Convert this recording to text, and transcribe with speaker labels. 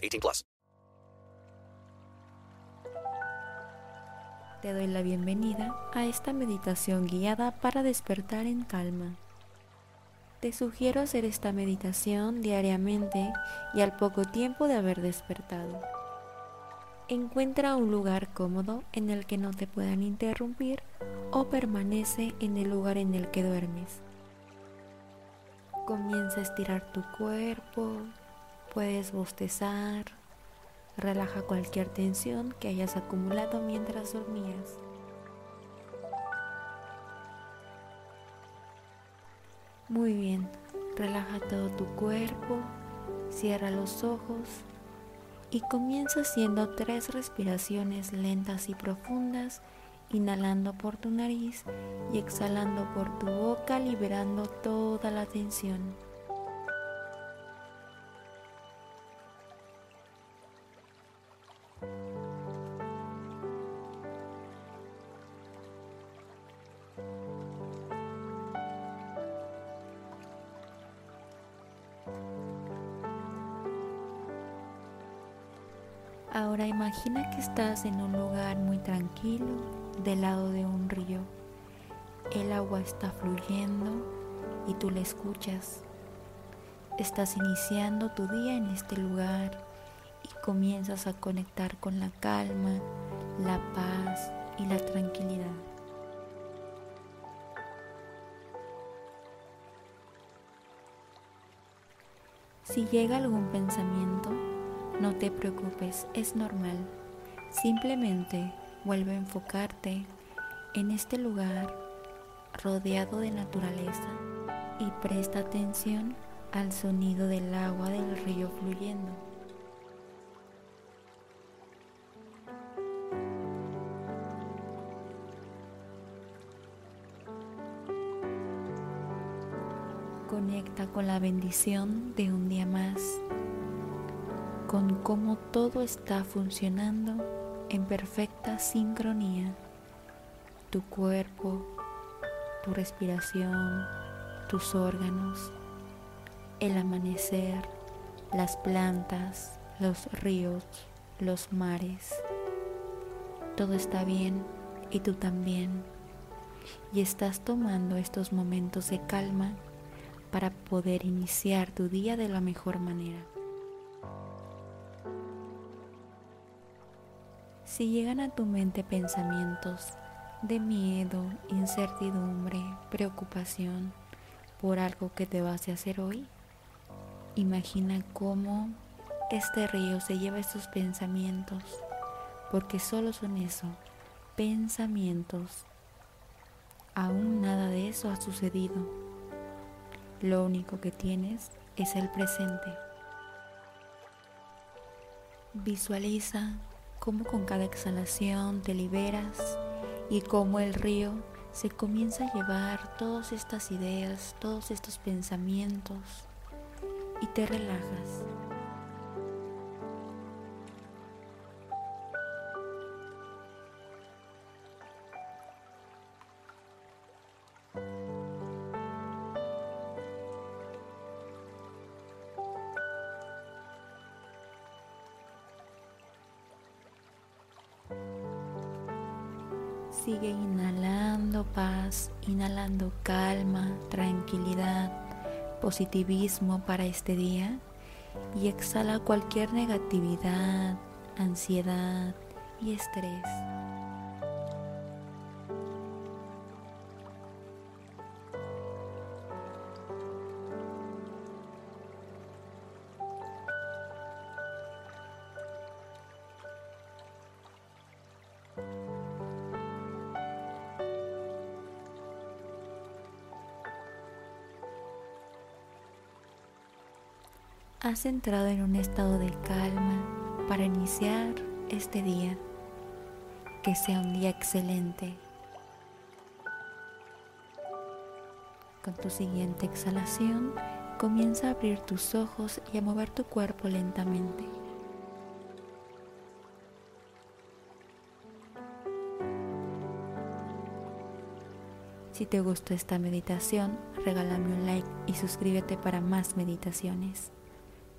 Speaker 1: 18 plus.
Speaker 2: Te doy la bienvenida a esta meditación guiada para despertar en calma. Te sugiero hacer esta meditación diariamente y al poco tiempo de haber despertado. Encuentra un lugar cómodo en el que no te puedan interrumpir o permanece en el lugar en el que duermes. Comienza a estirar tu cuerpo, puedes bostezar, relaja cualquier tensión que hayas acumulado mientras dormías. Muy bien, relaja todo tu cuerpo, cierra los ojos y comienza haciendo tres respiraciones lentas y profundas, inhalando por tu nariz y exhalando por tu boca, liberando toda la tensión. Ahora imagina que estás en un lugar muy tranquilo, del lado de un río. El agua está fluyendo y tú la escuchas. Estás iniciando tu día en este lugar y comienzas a conectar con la calma, la paz y la tranquilidad. Si llega algún pensamiento, no te preocupes, es normal. Simplemente vuelve a enfocarte en este lugar rodeado de naturaleza y presta atención al sonido del agua del río fluyendo. Conecta con la bendición de un día más con cómo todo está funcionando en perfecta sincronía. Tu cuerpo, tu respiración, tus órganos, el amanecer, las plantas, los ríos, los mares. Todo está bien y tú también. Y estás tomando estos momentos de calma para poder iniciar tu día de la mejor manera. Si llegan a tu mente pensamientos de miedo, incertidumbre, preocupación por algo que te vas a hacer hoy, imagina cómo este río se lleva estos pensamientos, porque solo son eso, pensamientos. Aún nada de eso ha sucedido. Lo único que tienes es el presente. Visualiza cómo con cada exhalación te liberas y cómo el río se comienza a llevar todas estas ideas, todos estos pensamientos y te relajas. Sigue inhalando paz, inhalando calma, tranquilidad, positivismo para este día y exhala cualquier negatividad, ansiedad y estrés. Has entrado en un estado de calma para iniciar este día. Que sea un día excelente. Con tu siguiente exhalación, comienza a abrir tus ojos y a mover tu cuerpo lentamente. Si te gustó esta meditación, regálame un like y suscríbete para más meditaciones.